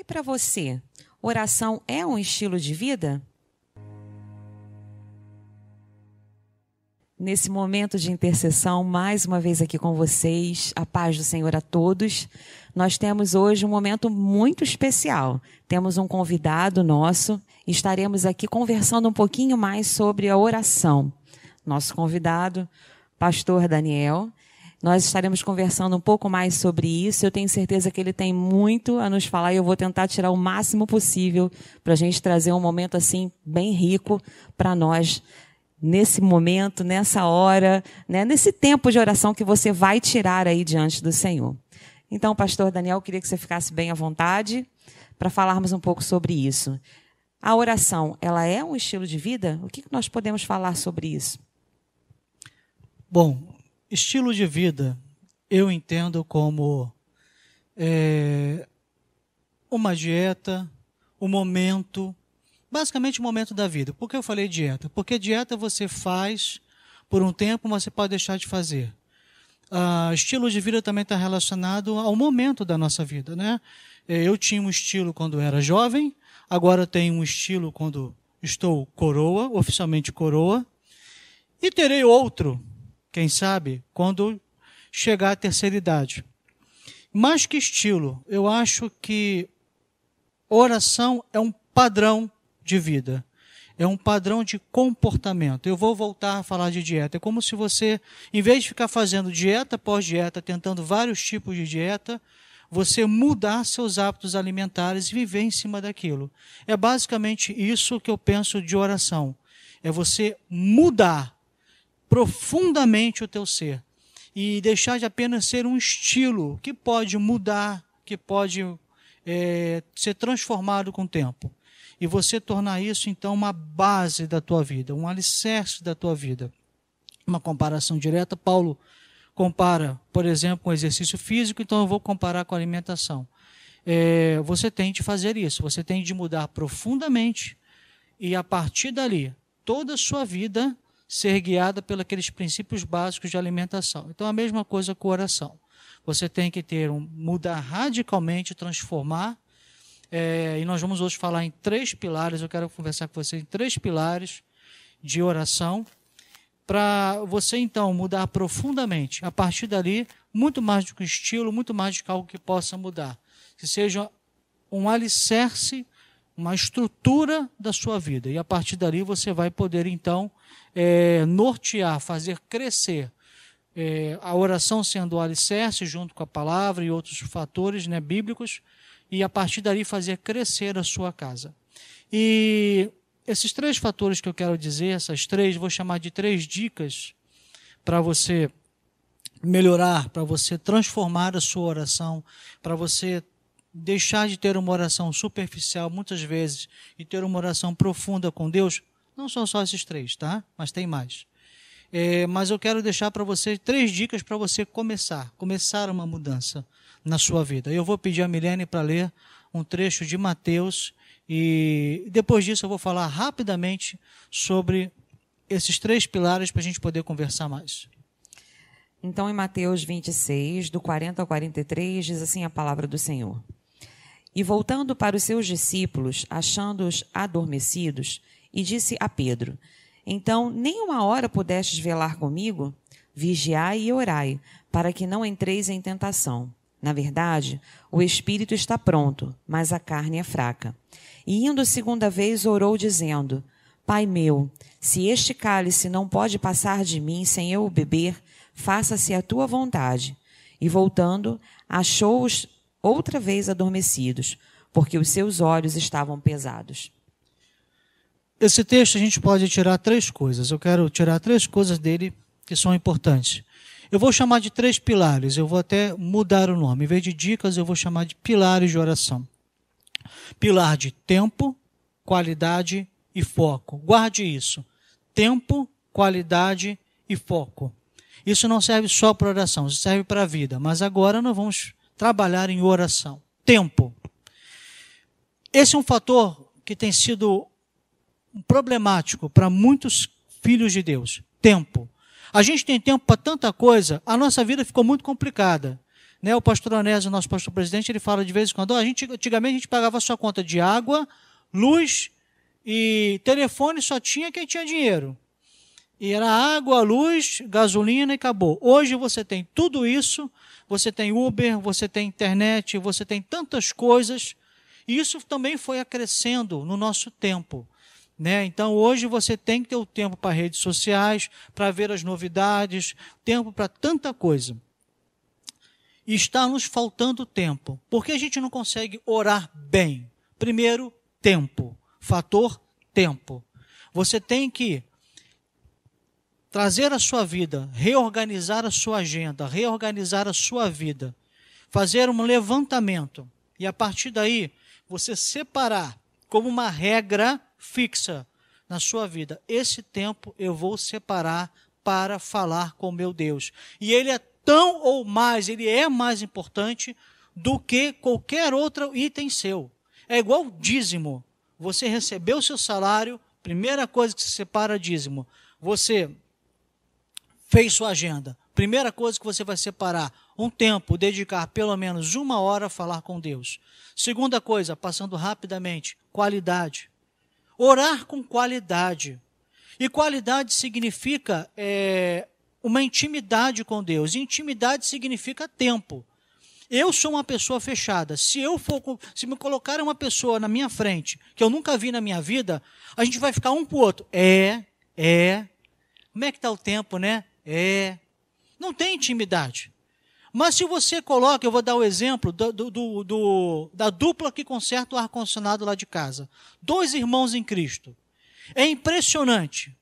E para você, oração é um estilo de vida? Nesse momento de intercessão, mais uma vez aqui com vocês, a paz do Senhor a todos. Nós temos hoje um momento muito especial. Temos um convidado nosso e estaremos aqui conversando um pouquinho mais sobre a oração. Nosso convidado, pastor Daniel, nós estaremos conversando um pouco mais sobre isso. Eu tenho certeza que ele tem muito a nos falar e eu vou tentar tirar o máximo possível para a gente trazer um momento assim bem rico para nós nesse momento, nessa hora, né, nesse tempo de oração que você vai tirar aí diante do Senhor. Então, pastor Daniel, queria que você ficasse bem à vontade para falarmos um pouco sobre isso. A oração, ela é um estilo de vida? O que nós podemos falar sobre isso? Bom, Estilo de vida eu entendo como é, uma dieta, um momento, basicamente o um momento da vida. Por que eu falei dieta? Porque dieta você faz por um tempo, mas você pode deixar de fazer. Ah, estilo de vida também está relacionado ao momento da nossa vida, né? É, eu tinha um estilo quando era jovem, agora tenho um estilo quando estou coroa, oficialmente coroa, e terei outro quem sabe, quando chegar à terceira idade. Mais que estilo, eu acho que oração é um padrão de vida. É um padrão de comportamento. Eu vou voltar a falar de dieta. É como se você, em vez de ficar fazendo dieta após dieta, tentando vários tipos de dieta, você mudar seus hábitos alimentares e viver em cima daquilo. É basicamente isso que eu penso de oração. É você mudar profundamente o teu ser e deixar de apenas ser um estilo que pode mudar, que pode é, ser transformado com o tempo. E você tornar isso, então, uma base da tua vida, um alicerce da tua vida. Uma comparação direta, Paulo compara, por exemplo, com exercício físico, então eu vou comparar com a alimentação. É, você tem de fazer isso, você tem de mudar profundamente e a partir dali, toda a sua vida ser guiada pelos princípios básicos de alimentação. Então, a mesma coisa com o oração. Você tem que ter um mudar radicalmente, transformar. É, e nós vamos hoje falar em três pilares. Eu quero conversar com você em três pilares de oração para você então mudar profundamente. A partir dali, muito mais do que estilo, muito mais do que algo que possa mudar. Que seja um alicerce, uma estrutura da sua vida. E a partir dali você vai poder então é, nortear, fazer crescer é, a oração sendo o alicerce junto com a palavra e outros fatores né, bíblicos, e a partir dali fazer crescer a sua casa. E esses três fatores que eu quero dizer, essas três, vou chamar de três dicas para você melhorar, para você transformar a sua oração, para você deixar de ter uma oração superficial muitas vezes e ter uma oração profunda com Deus, não são só esses três, tá? Mas tem mais. É, mas eu quero deixar para você três dicas para você começar, começar uma mudança na sua vida. Eu vou pedir a Milene para ler um trecho de Mateus e depois disso eu vou falar rapidamente sobre esses três pilares para a gente poder conversar mais. Então, em Mateus 26, do 40 ao 43, diz assim a palavra do Senhor. E voltando para os seus discípulos, achando-os adormecidos, e disse a Pedro: Então, nem uma hora pudestes velar comigo? Vigiai e orai, para que não entreis em tentação. Na verdade, o espírito está pronto, mas a carne é fraca. E indo segunda vez, orou, dizendo: Pai meu, se este cálice não pode passar de mim sem eu o beber, faça-se a tua vontade. E voltando, achou-os outra vez adormecidos, porque os seus olhos estavam pesados. Esse texto a gente pode tirar três coisas. Eu quero tirar três coisas dele que são importantes. Eu vou chamar de três pilares, eu vou até mudar o nome. Em vez de dicas, eu vou chamar de pilares de oração. Pilar de tempo, qualidade e foco. Guarde isso. Tempo, qualidade e foco. Isso não serve só para oração, isso serve para a vida. Mas agora nós vamos trabalhar em oração. Tempo. Esse é um fator que tem sido problemático para muitos filhos de Deus: tempo. A gente tem tempo para tanta coisa, a nossa vida ficou muito complicada. Né, o pastor Onésio, nosso pastor presidente, ele fala de vez em quando, a gente, antigamente a gente pagava sua conta de água, luz e telefone só tinha quem tinha dinheiro. E era água, luz, gasolina e acabou. Hoje você tem tudo isso, você tem Uber, você tem internet, você tem tantas coisas, e isso também foi acrescendo no nosso tempo. Né? Então hoje você tem que ter o tempo para redes sociais, para ver as novidades, tempo para tanta coisa. E está nos faltando tempo. Por que a gente não consegue orar bem? Primeiro, tempo. Fator tempo. Você tem que trazer a sua vida, reorganizar a sua agenda, reorganizar a sua vida, fazer um levantamento e a partir daí você separar como uma regra fixa na sua vida. Esse tempo eu vou separar para falar com meu Deus. E ele é tão ou mais, ele é mais importante do que qualquer outro item seu. É igual dízimo. Você recebeu seu salário, primeira coisa que se separa dízimo. Você fez sua agenda. Primeira coisa que você vai separar, um tempo, dedicar pelo menos uma hora a falar com Deus. Segunda coisa, passando rapidamente, qualidade. Orar com qualidade. E qualidade significa é, uma intimidade com Deus. intimidade significa tempo. Eu sou uma pessoa fechada. Se eu for, se me colocar uma pessoa na minha frente que eu nunca vi na minha vida, a gente vai ficar um pro outro. É, é. Como é que está o tempo, né? É. Não tem intimidade. Mas se você coloca, eu vou dar o exemplo do, do, do, da dupla que conserta o ar-condicionado lá de casa. Dois irmãos em Cristo. É impressionante.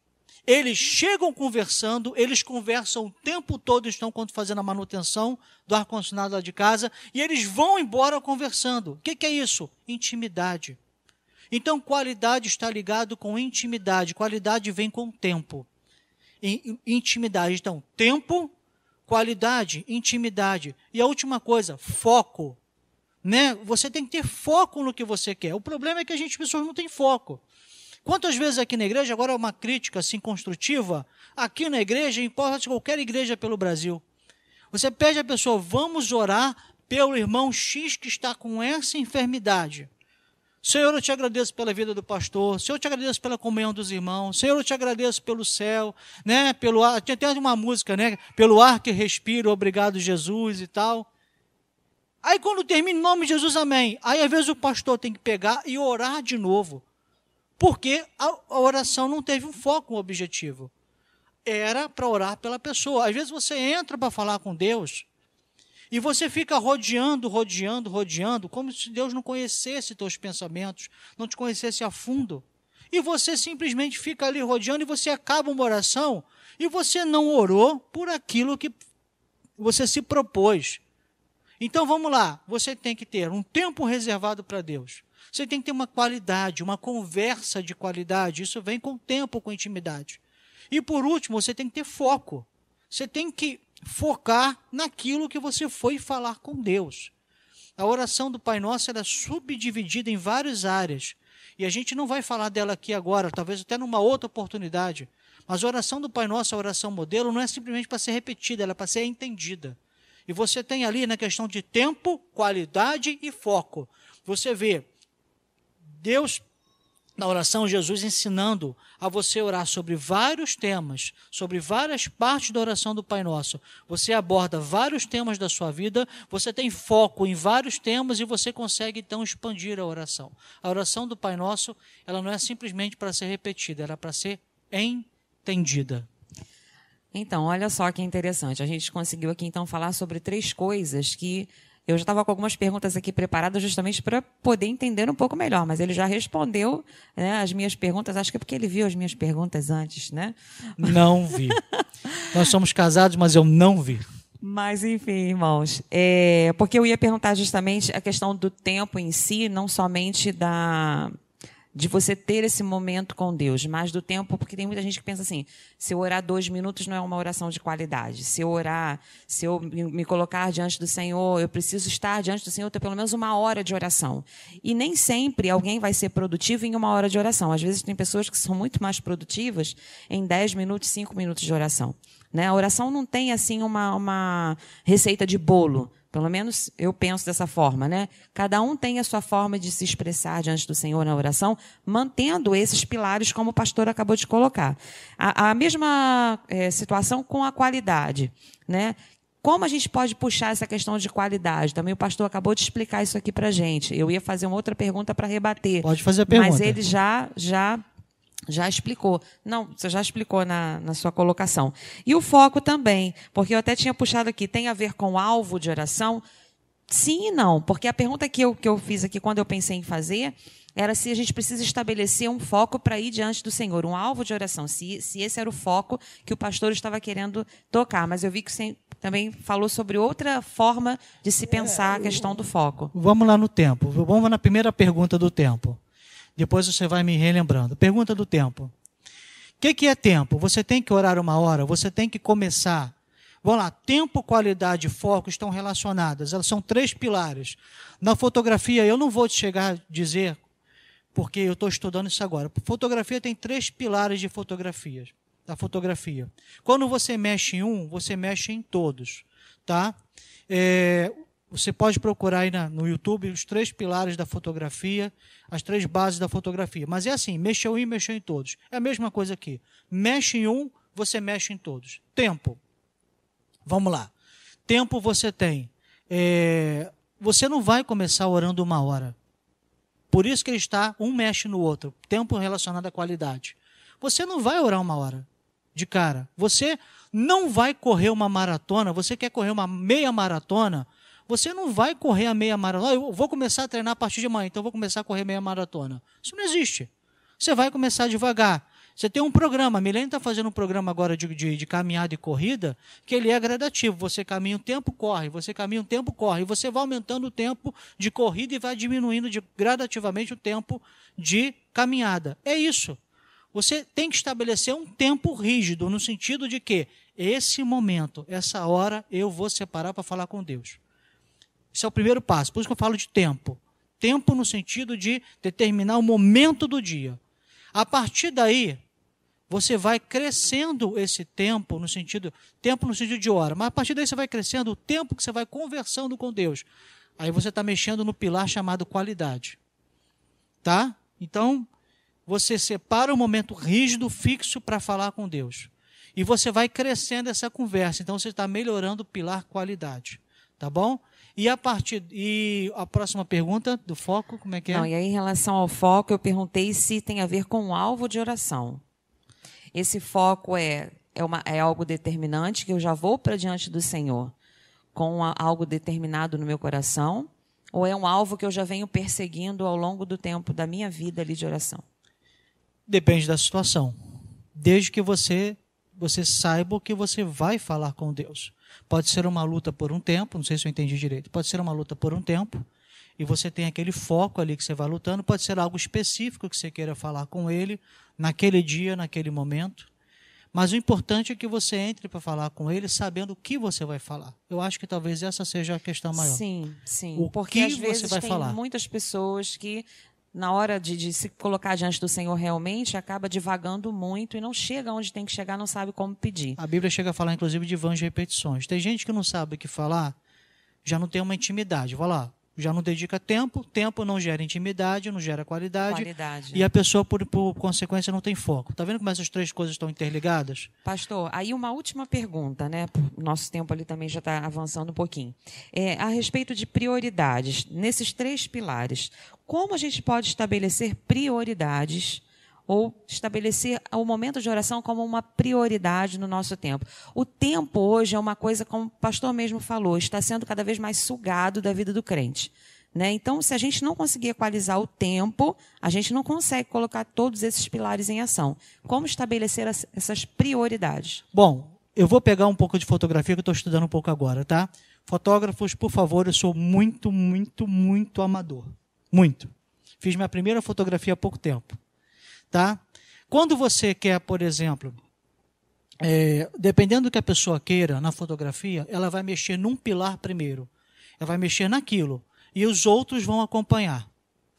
Eles chegam conversando, eles conversam o tempo todo, estão fazendo a manutenção do ar-condicionado lá de casa, e eles vão embora conversando. O que, que é isso? Intimidade. Então, qualidade está ligado com intimidade. Qualidade vem com tempo. Intimidade. Então, tempo qualidade, intimidade. E a última coisa, foco. Né? Você tem que ter foco no que você quer. O problema é que a gente, pessoas não tem foco. Quantas vezes aqui na igreja, agora é uma crítica assim construtiva, aqui na igreja, importa qualquer igreja pelo Brasil. Você pede à pessoa, vamos orar pelo irmão X que está com essa enfermidade. Senhor, eu te agradeço pela vida do pastor. Senhor, eu te agradeço pela comunhão dos irmãos. Senhor, eu te agradeço pelo céu, né? Pelo ar. Até uma música, né? Pelo ar que respiro, obrigado Jesus e tal. Aí quando termina, em nome de Jesus, amém. Aí às vezes o pastor tem que pegar e orar de novo. Porque a oração não teve um foco, um objetivo. Era para orar pela pessoa. Às vezes você entra para falar com Deus e você fica rodeando, rodeando, rodeando, como se Deus não conhecesse teus pensamentos, não te conhecesse a fundo. E você simplesmente fica ali rodeando e você acaba uma oração e você não orou por aquilo que você se propôs. Então vamos lá, você tem que ter um tempo reservado para Deus. Você tem que ter uma qualidade, uma conversa de qualidade. Isso vem com tempo, com intimidade. E por último, você tem que ter foco. Você tem que focar naquilo que você foi falar com Deus. A oração do Pai Nosso é subdividida em várias áreas. E a gente não vai falar dela aqui agora, talvez até numa outra oportunidade. Mas a oração do Pai Nosso, a oração modelo, não é simplesmente para ser repetida, ela é para ser entendida. E você tem ali na questão de tempo, qualidade e foco. Você vê Deus na oração, Jesus ensinando a você orar sobre vários temas, sobre várias partes da oração do Pai Nosso. Você aborda vários temas da sua vida, você tem foco em vários temas e você consegue então expandir a oração. A oração do Pai Nosso, ela não é simplesmente para ser repetida, ela é para ser entendida. Então, olha só que interessante. A gente conseguiu aqui então falar sobre três coisas que eu já estava com algumas perguntas aqui preparadas justamente para poder entender um pouco melhor, mas ele já respondeu né, as minhas perguntas. Acho que é porque ele viu as minhas perguntas antes, né? Não vi. Nós somos casados, mas eu não vi. Mas, enfim, irmãos, é, porque eu ia perguntar justamente a questão do tempo em si, não somente da de você ter esse momento com Deus, mais do tempo, porque tem muita gente que pensa assim: se eu orar dois minutos não é uma oração de qualidade. Se eu orar, se eu me colocar diante do Senhor, eu preciso estar diante do Senhor ter pelo menos uma hora de oração. E nem sempre alguém vai ser produtivo em uma hora de oração. Às vezes tem pessoas que são muito mais produtivas em dez minutos, cinco minutos de oração. Né? A oração não tem assim uma, uma receita de bolo. Pelo menos eu penso dessa forma, né? Cada um tem a sua forma de se expressar diante do Senhor na oração, mantendo esses pilares como o pastor acabou de colocar. A, a mesma é, situação com a qualidade, né? Como a gente pode puxar essa questão de qualidade? Também o pastor acabou de explicar isso aqui para gente. Eu ia fazer uma outra pergunta para rebater. Pode fazer a pergunta. Mas ele já já já explicou. Não, você já explicou na, na sua colocação. E o foco também, porque eu até tinha puxado aqui, tem a ver com alvo de oração? Sim e não, porque a pergunta que eu, que eu fiz aqui quando eu pensei em fazer era se a gente precisa estabelecer um foco para ir diante do Senhor, um alvo de oração, se, se esse era o foco que o pastor estava querendo tocar. Mas eu vi que você também falou sobre outra forma de se pensar a questão do foco. Vamos lá no tempo. Vamos na primeira pergunta do tempo. Depois você vai me relembrando. Pergunta do tempo. O que, que é tempo? Você tem que orar uma hora, você tem que começar. Vamos lá, tempo, qualidade e foco estão relacionadas. Elas são três pilares. Na fotografia, eu não vou te chegar a dizer, porque eu estou estudando isso agora. Fotografia tem três pilares de fotografias. Da fotografia. Quando você mexe em um, você mexe em todos. Tá? É, você pode procurar aí na, no YouTube os três pilares da fotografia, as três bases da fotografia. Mas é assim, mexeu em, mexeu em todos. É a mesma coisa aqui. Mexe em um, você mexe em todos. Tempo. Vamos lá. Tempo você tem. É, você não vai começar orando uma hora. Por isso que ele está, um mexe no outro. Tempo relacionado à qualidade. Você não vai orar uma hora de cara. Você não vai correr uma maratona. Você quer correr uma meia maratona você não vai correr a meia maratona. Eu vou começar a treinar a partir de amanhã, então vou começar a correr meia maratona. Isso não existe. Você vai começar devagar. Você tem um programa, a Milene está fazendo um programa agora de, de, de, caminhada e corrida, que ele é gradativo. Você caminha um tempo, corre. Você caminha um tempo, corre. E você vai aumentando o tempo de corrida e vai diminuindo de, gradativamente o tempo de caminhada. É isso. Você tem que estabelecer um tempo rígido, no sentido de que esse momento, essa hora, eu vou separar para falar com Deus. Esse é o primeiro passo. Por isso que eu falo de tempo. Tempo no sentido de determinar o momento do dia. A partir daí, você vai crescendo esse tempo no sentido tempo no sentido de hora, mas a partir daí você vai crescendo o tempo que você vai conversando com Deus. Aí você está mexendo no pilar chamado qualidade, tá? Então você separa o um momento rígido, fixo para falar com Deus e você vai crescendo essa conversa. Então você está melhorando o pilar qualidade, tá bom? E a partir e a próxima pergunta do foco, como é que é? Não, e aí em relação ao foco, eu perguntei se tem a ver com o alvo de oração. Esse foco é é, uma, é algo determinante que eu já vou para diante do Senhor com algo determinado no meu coração, ou é um alvo que eu já venho perseguindo ao longo do tempo da minha vida ali de oração? Depende da situação. Desde que você você saiba o que você vai falar com Deus. Pode ser uma luta por um tempo, não sei se eu entendi direito. Pode ser uma luta por um tempo e você tem aquele foco ali que você vai lutando. Pode ser algo específico que você queira falar com ele naquele dia, naquele momento. Mas o importante é que você entre para falar com ele sabendo o que você vai falar. Eu acho que talvez essa seja a questão maior. Sim, sim. O Porque que às vezes você vai tem falar? muitas pessoas que na hora de, de, se colocar diante do Senhor realmente, acaba divagando muito e não chega onde tem que chegar, não sabe como pedir. A Bíblia chega a falar, inclusive, de vãs repetições. Tem gente que não sabe o que falar, já não tem uma intimidade. Vai lá, já não dedica tempo, tempo não gera intimidade, não gera qualidade, qualidade. e a pessoa, por, por consequência, não tem foco. Está vendo como essas três coisas estão interligadas? Pastor, aí uma última pergunta, né? Nosso tempo ali também já está avançando um pouquinho. É, a respeito de prioridades, nesses três pilares, como a gente pode estabelecer prioridades ou estabelecer o momento de oração como uma prioridade no nosso tempo. O tempo hoje é uma coisa, como o pastor mesmo falou, está sendo cada vez mais sugado da vida do crente. Né? Então, se a gente não conseguir equalizar o tempo, a gente não consegue colocar todos esses pilares em ação. Como estabelecer as, essas prioridades? Bom, eu vou pegar um pouco de fotografia que eu estou estudando um pouco agora, tá? Fotógrafos, por favor, eu sou muito, muito, muito amador. Muito. Fiz minha primeira fotografia há pouco tempo. Tá? Quando você quer, por exemplo, é, dependendo do que a pessoa queira na fotografia, ela vai mexer num pilar primeiro. Ela vai mexer naquilo. E os outros vão acompanhar.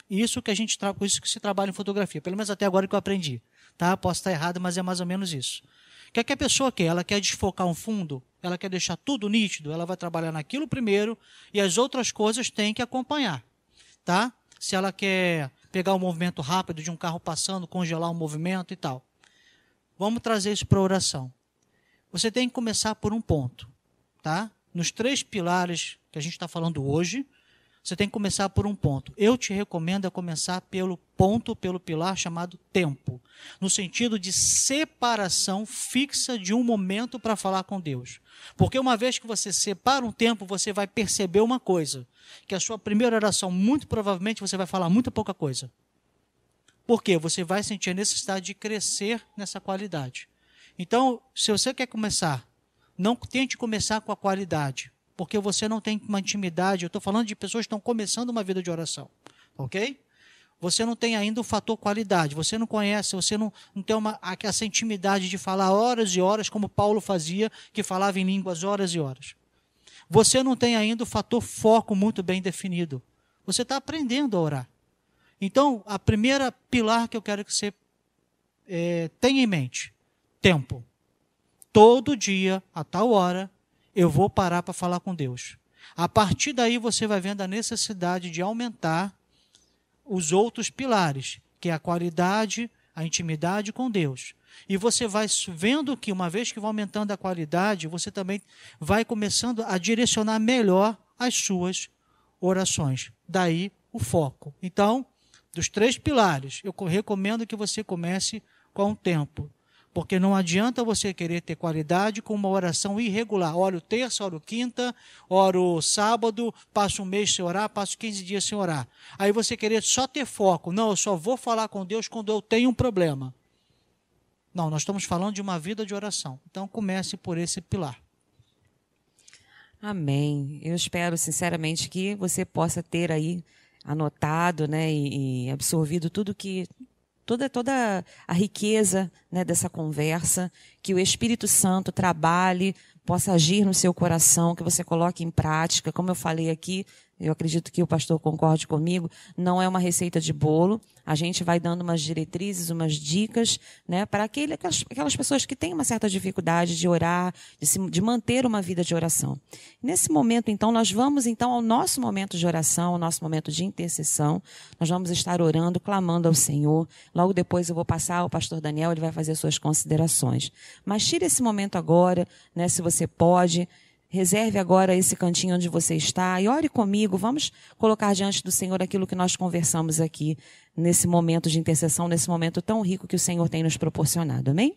Isso que a gente por isso que se trabalha em fotografia, pelo menos até agora que eu aprendi. Tá? Posso estar errado, mas é mais ou menos isso. O que, é que a pessoa quer? Ela quer desfocar um fundo, ela quer deixar tudo nítido, ela vai trabalhar naquilo primeiro e as outras coisas têm que acompanhar, tá? Se ela quer pegar o movimento rápido de um carro passando, congelar o movimento e tal. Vamos trazer isso para a oração. Você tem que começar por um ponto, tá? Nos três pilares que a gente está falando hoje, você tem que começar por um ponto. Eu te recomendo a começar pelo ponto, pelo pilar chamado tempo, no sentido de separação fixa de um momento para falar com Deus. Porque uma vez que você separa um tempo, você vai perceber uma coisa, que a sua primeira oração, muito provavelmente, você vai falar muito pouca coisa. Por quê? Você vai sentir a necessidade de crescer nessa qualidade. Então, se você quer começar, não tente começar com a qualidade porque você não tem uma intimidade. Eu estou falando de pessoas que estão começando uma vida de oração, ok? Você não tem ainda o fator qualidade, você não conhece, você não, não tem uma, essa intimidade de falar horas e horas, como Paulo fazia, que falava em línguas horas e horas. Você não tem ainda o fator foco muito bem definido. Você está aprendendo a orar. Então, a primeira pilar que eu quero que você é, tenha em mente: tempo. Todo dia, a tal hora, eu vou parar para falar com Deus. A partir daí você vai vendo a necessidade de aumentar os outros pilares, que é a qualidade, a intimidade com Deus. E você vai vendo que, uma vez que vai aumentando a qualidade, você também vai começando a direcionar melhor as suas orações. Daí o foco. Então, dos três pilares, eu recomendo que você comece com o tempo. Porque não adianta você querer ter qualidade com uma oração irregular. Oro terça, oro quinta, oro sábado, passo um mês sem orar, passo 15 dias sem orar. Aí você querer só ter foco. Não, eu só vou falar com Deus quando eu tenho um problema. Não, nós estamos falando de uma vida de oração. Então comece por esse pilar. Amém. Eu espero sinceramente que você possa ter aí anotado, né, e, e absorvido tudo que toda, toda a riqueza né, dessa conversa, que o Espírito Santo trabalhe, possa agir no seu coração, que você coloque em prática. Como eu falei aqui, eu acredito que o pastor concorde comigo, não é uma receita de bolo. A gente vai dando umas diretrizes, umas dicas, né, para aquele, aquelas pessoas que têm uma certa dificuldade de orar, de, se, de manter uma vida de oração. Nesse momento, então, nós vamos então ao nosso momento de oração, ao nosso momento de intercessão. Nós vamos estar orando, clamando ao Senhor. Logo depois eu vou passar ao pastor Daniel, ele vai fazer suas considerações. Mas tire esse momento agora, né, se você pode. Reserve agora esse cantinho onde você está e ore comigo. Vamos colocar diante do Senhor aquilo que nós conversamos aqui nesse momento de intercessão, nesse momento tão rico que o Senhor tem nos proporcionado. Amém?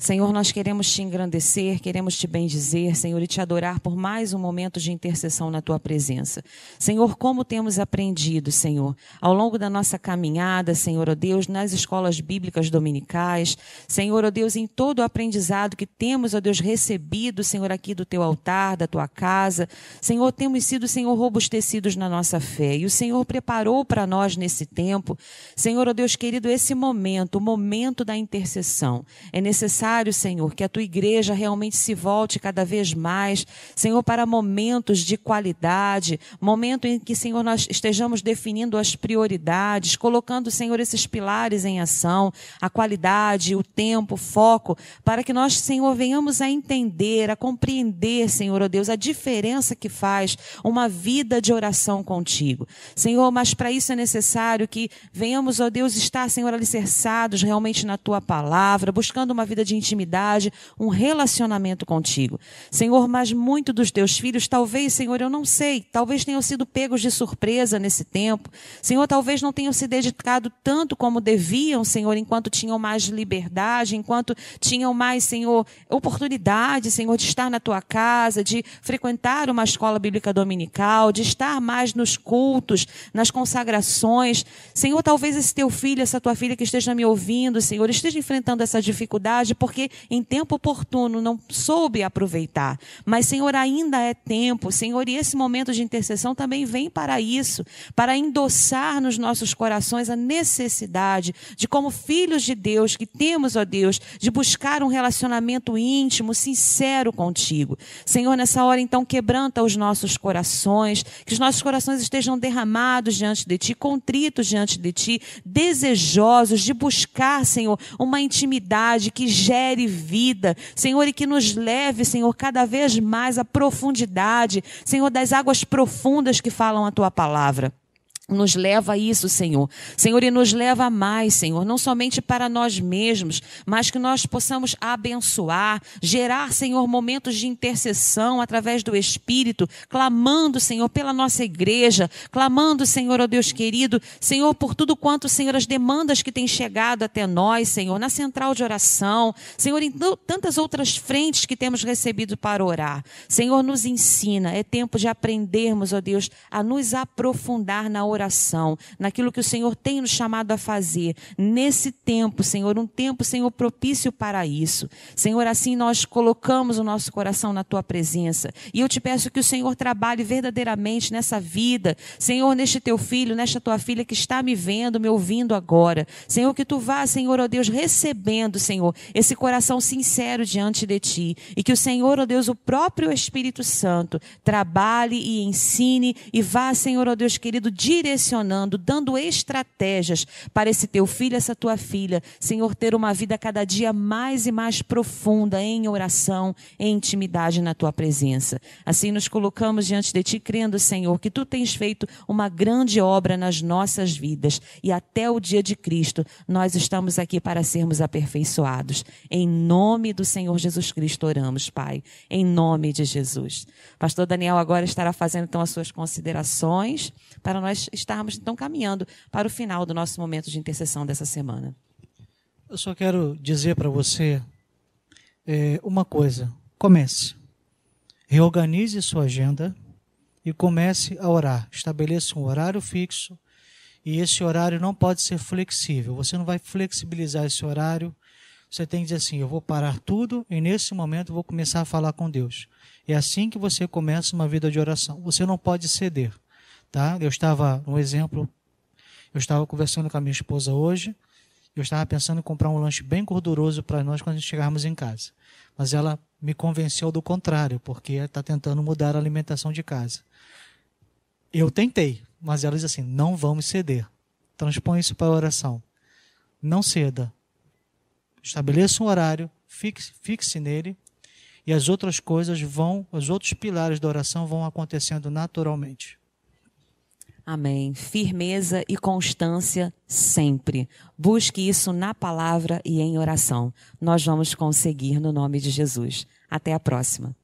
Senhor, nós queremos te engrandecer, queremos te bendizer, Senhor, e te adorar por mais um momento de intercessão na tua presença. Senhor, como temos aprendido, Senhor, ao longo da nossa caminhada, Senhor, ó Deus, nas escolas bíblicas dominicais, Senhor, ó Deus, em todo o aprendizado que temos, ó Deus, recebido, Senhor, aqui do teu altar, da tua casa, Senhor, temos sido, Senhor, robustecidos na nossa fé. E o Senhor preparou para nós nesse tempo, Senhor, ó Deus querido, esse momento, o momento da intercessão. É necessário necessário, Senhor, que a tua igreja realmente se volte cada vez mais, Senhor, para momentos de qualidade, momento em que, Senhor, nós estejamos definindo as prioridades, colocando, Senhor, esses pilares em ação, a qualidade, o tempo, o foco, para que nós, Senhor, venhamos a entender, a compreender, Senhor, oh Deus, a diferença que faz uma vida de oração contigo. Senhor, mas para isso é necessário que venhamos, ó oh Deus, estar, Senhor, alicerçados realmente na tua palavra, buscando uma vida de intimidade, um relacionamento contigo. Senhor, mas muito dos teus filhos, talvez, Senhor, eu não sei, talvez tenham sido pegos de surpresa nesse tempo. Senhor, talvez não tenham se dedicado tanto como deviam, Senhor, enquanto tinham mais liberdade, enquanto tinham mais, Senhor, oportunidade, Senhor, de estar na tua casa, de frequentar uma escola bíblica dominical, de estar mais nos cultos, nas consagrações. Senhor, talvez esse teu filho, essa tua filha que esteja me ouvindo, Senhor, esteja enfrentando essa dificuldade, porque em tempo oportuno não soube aproveitar. Mas, Senhor, ainda é tempo, Senhor, e esse momento de intercessão também vem para isso, para endossar nos nossos corações a necessidade de, como filhos de Deus, que temos, ó Deus, de buscar um relacionamento íntimo, sincero contigo. Senhor, nessa hora, então, quebranta os nossos corações, que os nossos corações estejam derramados diante de Ti, contritos diante de Ti, desejosos de buscar, Senhor, uma intimidade que gere gere vida, Senhor, e que nos leve, Senhor, cada vez mais à profundidade, Senhor, das águas profundas que falam a tua palavra. Nos leva a isso, Senhor. Senhor, e nos leva a mais, Senhor, não somente para nós mesmos, mas que nós possamos abençoar, gerar, Senhor, momentos de intercessão através do Espírito, clamando, Senhor, pela nossa igreja, clamando, Senhor, ó Deus querido, Senhor, por tudo quanto, Senhor, as demandas que têm chegado até nós, Senhor, na central de oração, Senhor, em tantas outras frentes que temos recebido para orar. Senhor, nos ensina, é tempo de aprendermos, ó Deus, a nos aprofundar na oração naquilo que o Senhor tem nos chamado a fazer, nesse tempo, Senhor, um tempo, Senhor, propício para isso. Senhor, assim nós colocamos o nosso coração na tua presença. E eu te peço que o Senhor trabalhe verdadeiramente nessa vida, Senhor, neste teu filho, nesta tua filha que está me vendo, me ouvindo agora. Senhor, que tu vá, Senhor, ó Deus, recebendo, Senhor, esse coração sincero diante de ti. E que o Senhor, ó Deus, o próprio Espírito Santo, trabalhe e ensine e vá, Senhor, ó Deus querido, direcionando direcionando, dando estratégias para esse teu filho, essa tua filha, Senhor, ter uma vida cada dia mais e mais profunda em oração, em intimidade na tua presença. Assim nos colocamos diante de ti, crendo, Senhor, que tu tens feito uma grande obra nas nossas vidas e até o dia de Cristo nós estamos aqui para sermos aperfeiçoados. Em nome do Senhor Jesus Cristo oramos, Pai. Em nome de Jesus. Pastor Daniel agora estará fazendo então as suas considerações para nós estarmos então caminhando para o final do nosso momento de intercessão dessa semana. Eu só quero dizer para você é, uma coisa: comece, reorganize sua agenda e comece a orar. Estabeleça um horário fixo e esse horário não pode ser flexível. Você não vai flexibilizar esse horário. Você tem que dizer assim: eu vou parar tudo e nesse momento vou começar a falar com Deus. É assim que você começa uma vida de oração. Você não pode ceder. Tá? Eu estava, um exemplo, eu estava conversando com a minha esposa hoje, eu estava pensando em comprar um lanche bem gorduroso para nós quando chegarmos em casa. Mas ela me convenceu do contrário, porque está tentando mudar a alimentação de casa. Eu tentei, mas ela diz assim: não vamos ceder. Transpõe isso para a oração. Não ceda. Estabeleça um horário, fixe, fixe nele, e as outras coisas vão, os outros pilares da oração vão acontecendo naturalmente. Amém. Firmeza e constância sempre. Busque isso na palavra e em oração. Nós vamos conseguir no nome de Jesus. Até a próxima.